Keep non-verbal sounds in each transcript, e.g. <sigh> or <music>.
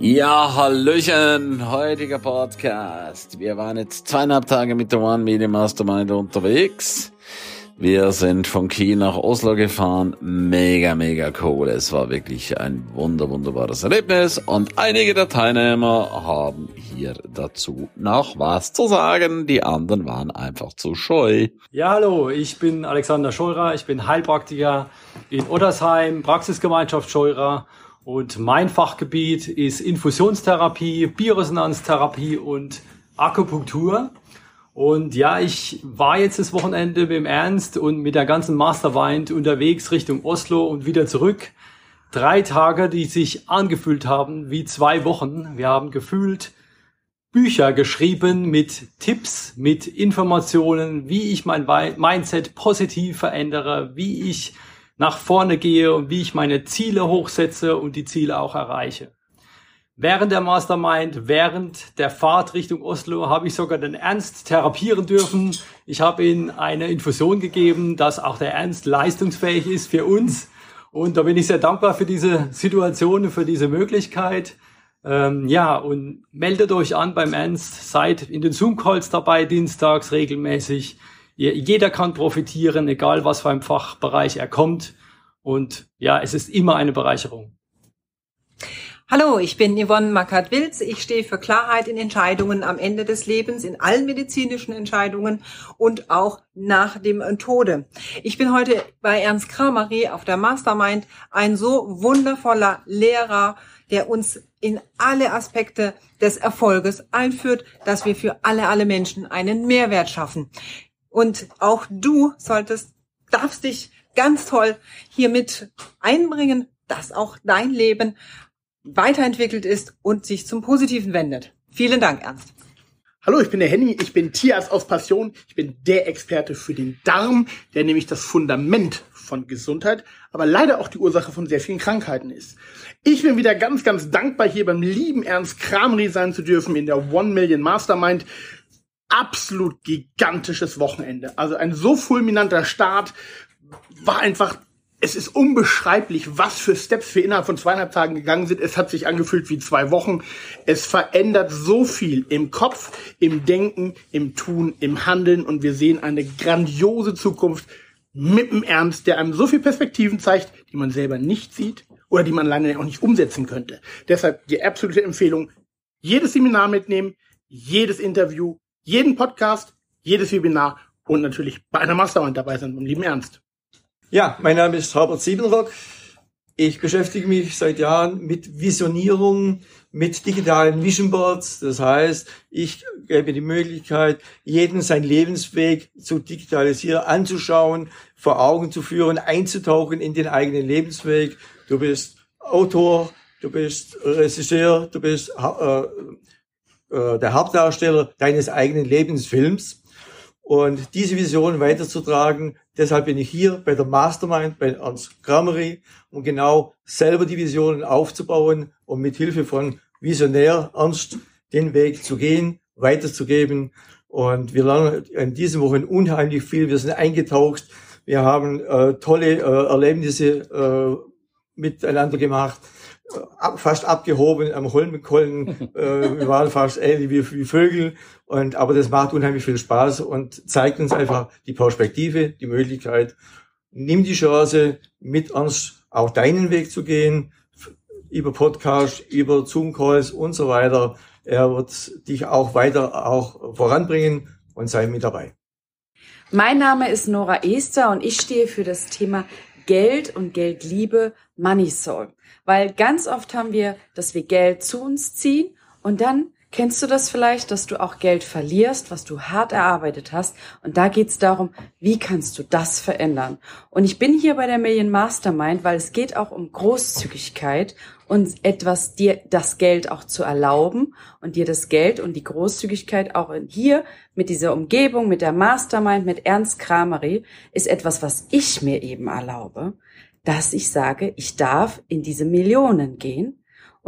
Ja, Hallöchen, heutiger Podcast. Wir waren jetzt zweieinhalb Tage mit der One Media Mastermind unterwegs. Wir sind von Kiel nach Oslo gefahren. Mega, mega cool. Es war wirklich ein wunder, wunderbares Erlebnis und einige der Teilnehmer haben hier dazu noch was zu sagen. Die anderen waren einfach zu scheu. Ja, hallo, ich bin Alexander Scheurer. Ich bin Heilpraktiker in Ottersheim, Praxisgemeinschaft Scheurer und mein Fachgebiet ist Infusionstherapie, Bioresonanztherapie und Akupunktur. Und ja, ich war jetzt das Wochenende mit dem Ernst und mit der ganzen Mastermind unterwegs Richtung Oslo und wieder zurück. Drei Tage, die sich angefühlt haben wie zwei Wochen. Wir haben gefühlt Bücher geschrieben mit Tipps, mit Informationen, wie ich mein Mindset positiv verändere, wie ich nach vorne gehe und wie ich meine Ziele hochsetze und die Ziele auch erreiche. Während der Mastermind, während der Fahrt Richtung Oslo habe ich sogar den Ernst therapieren dürfen. Ich habe ihm eine Infusion gegeben, dass auch der Ernst leistungsfähig ist für uns. Und da bin ich sehr dankbar für diese Situation, für diese Möglichkeit. Ähm, ja, und meldet euch an beim Ernst, seid in den Zoom-Calls dabei, dienstags regelmäßig. Jeder kann profitieren, egal was für ein Fachbereich er kommt. Und ja, es ist immer eine Bereicherung. Hallo, ich bin Yvonne Makart-Wilz. Ich stehe für Klarheit in Entscheidungen am Ende des Lebens, in allen medizinischen Entscheidungen und auch nach dem Tode. Ich bin heute bei Ernst Kramery auf der Mastermind, ein so wundervoller Lehrer, der uns in alle Aspekte des Erfolges einführt, dass wir für alle, alle Menschen einen Mehrwert schaffen. Und auch du solltest, darfst dich ganz toll hier mit einbringen, dass auch dein Leben weiterentwickelt ist und sich zum Positiven wendet. Vielen Dank, Ernst. Hallo, ich bin der Henny, ich bin Tierarzt aus Passion. Ich bin der Experte für den Darm, der nämlich das Fundament von Gesundheit, aber leider auch die Ursache von sehr vielen Krankheiten ist. Ich bin wieder ganz, ganz dankbar, hier beim lieben Ernst Kramri sein zu dürfen in der One Million Mastermind absolut gigantisches Wochenende. Also ein so fulminanter Start war einfach, es ist unbeschreiblich, was für Steps wir innerhalb von zweieinhalb Tagen gegangen sind. Es hat sich angefühlt wie zwei Wochen. Es verändert so viel im Kopf, im Denken, im Tun, im Handeln und wir sehen eine grandiose Zukunft mit dem Ernst, der einem so viel Perspektiven zeigt, die man selber nicht sieht oder die man leider auch nicht umsetzen könnte. Deshalb die absolute Empfehlung, jedes Seminar mitnehmen, jedes Interview, jeden Podcast, jedes Webinar und natürlich bei einer Mastermind dabei sein, im lieben Ernst. Ja, mein Name ist Robert Siebenrock. Ich beschäftige mich seit Jahren mit Visionierung, mit digitalen Vision Boards. Das heißt, ich gebe die Möglichkeit, jeden seinen Lebensweg zu digitalisieren, anzuschauen, vor Augen zu führen, einzutauchen in den eigenen Lebensweg. Du bist Autor, du bist Regisseur, du bist äh, äh, der Hauptdarsteller deines eigenen Lebensfilms und diese Vision weiterzutragen. Deshalb bin ich hier bei der Mastermind bei Ernst Kramery, um genau selber die Visionen aufzubauen und mit Hilfe von Visionär Ernst den Weg zu gehen, weiterzugeben. Und wir lernen in diesen Wochen unheimlich viel. Wir sind eingetaucht. Wir haben äh, tolle äh, Erlebnisse äh, miteinander gemacht fast abgehoben am Holmenkollen. <laughs> äh, wir waren fast ähnlich wie, wie Vögel. Und, aber das macht unheimlich viel Spaß und zeigt uns einfach die Perspektive, die Möglichkeit. Nimm die Chance, mit uns auch deinen Weg zu gehen, über Podcast, über Zoom-Calls und so weiter. Er wird dich auch weiter auch voranbringen und sei mit dabei. Mein Name ist Nora Ester und ich stehe für das Thema Geld und Geldliebe Money Soul. Weil ganz oft haben wir, dass wir Geld zu uns ziehen und dann Kennst du das vielleicht, dass du auch Geld verlierst, was du hart erarbeitet hast? Und da geht's darum, wie kannst du das verändern? Und ich bin hier bei der Million Mastermind, weil es geht auch um Großzügigkeit und etwas dir das Geld auch zu erlauben und dir das Geld und die Großzügigkeit auch hier mit dieser Umgebung, mit der Mastermind, mit Ernst Kramery ist etwas, was ich mir eben erlaube, dass ich sage, ich darf in diese Millionen gehen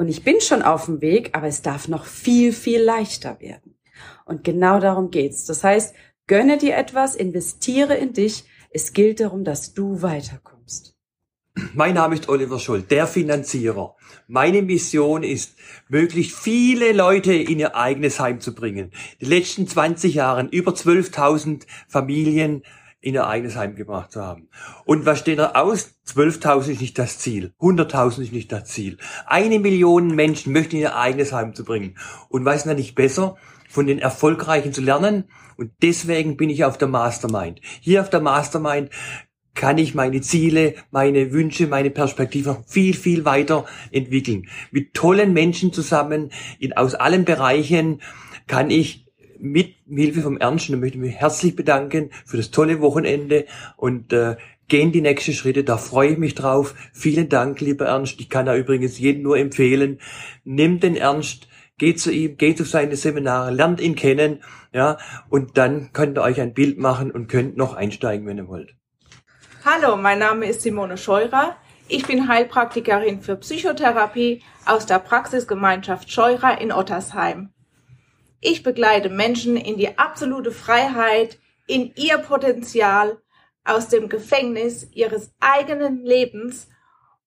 und ich bin schon auf dem Weg, aber es darf noch viel, viel leichter werden. Und genau darum geht's. Das heißt, gönne dir etwas, investiere in dich. Es gilt darum, dass du weiterkommst. Mein Name ist Oliver Scholl, der Finanzierer. Meine Mission ist, möglichst viele Leute in ihr eigenes Heim zu bringen. Die letzten 20 Jahren über 12.000 Familien in ihr eigenes Heim gebracht zu haben. Und was steht da aus? 12.000 ist nicht das Ziel. 100.000 ist nicht das Ziel. Eine Million Menschen möchten in ihr eigenes Heim zu bringen. Und ist da nicht besser, von den Erfolgreichen zu lernen? Und deswegen bin ich auf der Mastermind. Hier auf der Mastermind kann ich meine Ziele, meine Wünsche, meine Perspektive viel, viel weiter entwickeln. Mit tollen Menschen zusammen in, aus allen Bereichen kann ich mit Hilfe vom Ernst, und möchte ich mich herzlich bedanken für das tolle Wochenende und äh, gehen die nächsten Schritte, da freue ich mich drauf. Vielen Dank, lieber Ernst. Ich kann da übrigens jedem nur empfehlen, nimm den Ernst, geht zu ihm, geht auf seine Seminare, lernt ihn kennen, ja, und dann könnt ihr euch ein Bild machen und könnt noch einsteigen, wenn ihr wollt. Hallo, mein Name ist Simone Scheurer. Ich bin Heilpraktikerin für Psychotherapie aus der Praxisgemeinschaft Scheurer in Ottersheim. Ich begleite Menschen in die absolute Freiheit, in ihr Potenzial, aus dem Gefängnis ihres eigenen Lebens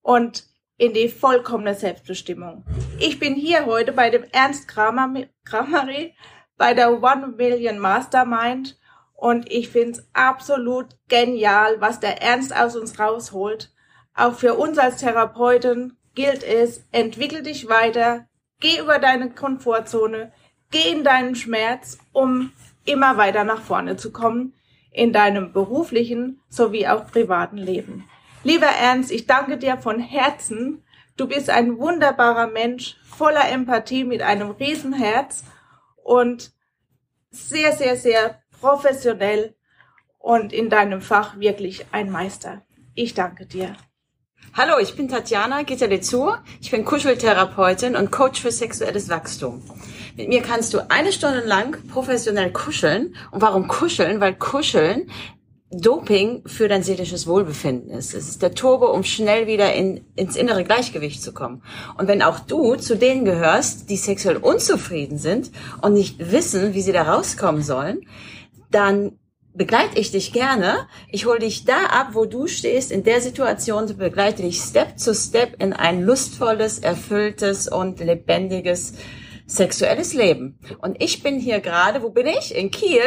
und in die vollkommene Selbstbestimmung. Ich bin hier heute bei dem Ernst Kramery bei der One Million Mastermind und ich finde es absolut genial, was der Ernst aus uns rausholt. Auch für uns als Therapeuten gilt es, entwickel dich weiter, geh über deine Komfortzone, Geh in deinen Schmerz, um immer weiter nach vorne zu kommen in deinem beruflichen sowie auch privaten Leben. Lieber Ernst, ich danke dir von Herzen. Du bist ein wunderbarer Mensch, voller Empathie mit einem Riesenherz und sehr, sehr, sehr professionell und in deinem Fach wirklich ein Meister. Ich danke dir. Hallo, ich bin Tatjana Gitterlezur. Ich bin Kuscheltherapeutin und Coach für sexuelles Wachstum. Mit mir kannst du eine Stunde lang professionell kuscheln. Und warum kuscheln? Weil kuscheln Doping für dein seelisches Wohlbefinden ist. Es ist der Turbo, um schnell wieder in, ins innere Gleichgewicht zu kommen. Und wenn auch du zu denen gehörst, die sexuell unzufrieden sind und nicht wissen, wie sie da rauskommen sollen, dann begleite ich dich gerne. Ich hole dich da ab, wo du stehst, in der Situation, begleite dich Step zu Step in ein lustvolles, erfülltes und lebendiges sexuelles Leben. Und ich bin hier gerade, wo bin ich? In Kiel,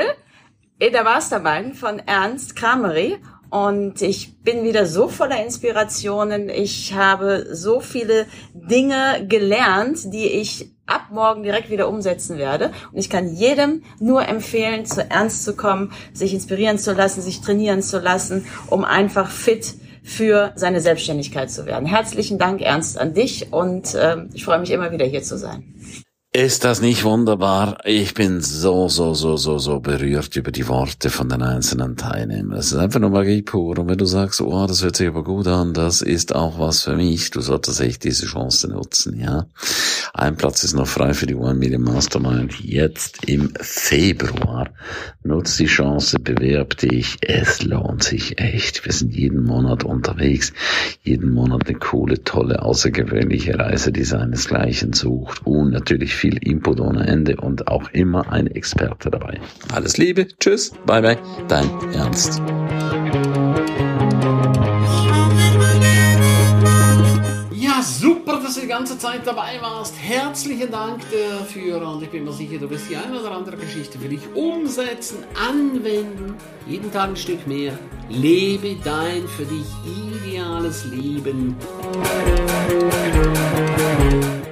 in der Mastermind von Ernst Kramery. Und ich bin wieder so voller Inspirationen. Ich habe so viele Dinge gelernt, die ich ab morgen direkt wieder umsetzen werde. Und ich kann jedem nur empfehlen, zu Ernst zu kommen, sich inspirieren zu lassen, sich trainieren zu lassen, um einfach fit für seine Selbstständigkeit zu werden. Herzlichen Dank, Ernst, an dich und äh, ich freue mich immer wieder hier zu sein. Ist das nicht wunderbar? Ich bin so, so, so, so, so berührt über die Worte von den einzelnen Teilnehmern. Es ist einfach nur Magie pur. Und wenn du sagst, oh, das hört sich aber gut an, das ist auch was für mich, du solltest echt diese Chance nutzen, ja. Ein Platz ist noch frei für die One Million Mastermind jetzt im Februar. Nutz die Chance, bewerb dich. Es lohnt sich echt. Wir sind jeden Monat unterwegs. Jeden Monat eine coole, tolle, außergewöhnliche Reise, die seinesgleichen sucht. Und natürlich viel Input ohne Ende und auch immer ein Experte dabei. Alles Liebe, tschüss, bye bye, dein Ernst. Ja, super, dass du die ganze Zeit dabei warst. Herzlichen Dank dafür und ich bin mir sicher, du wirst die eine oder andere Geschichte für dich umsetzen, anwenden. Jeden Tag ein Stück mehr. Lebe dein für dich ideales Leben.